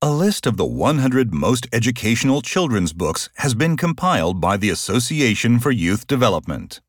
A list of the 100 most educational children's books has been compiled by the Association for Youth Development.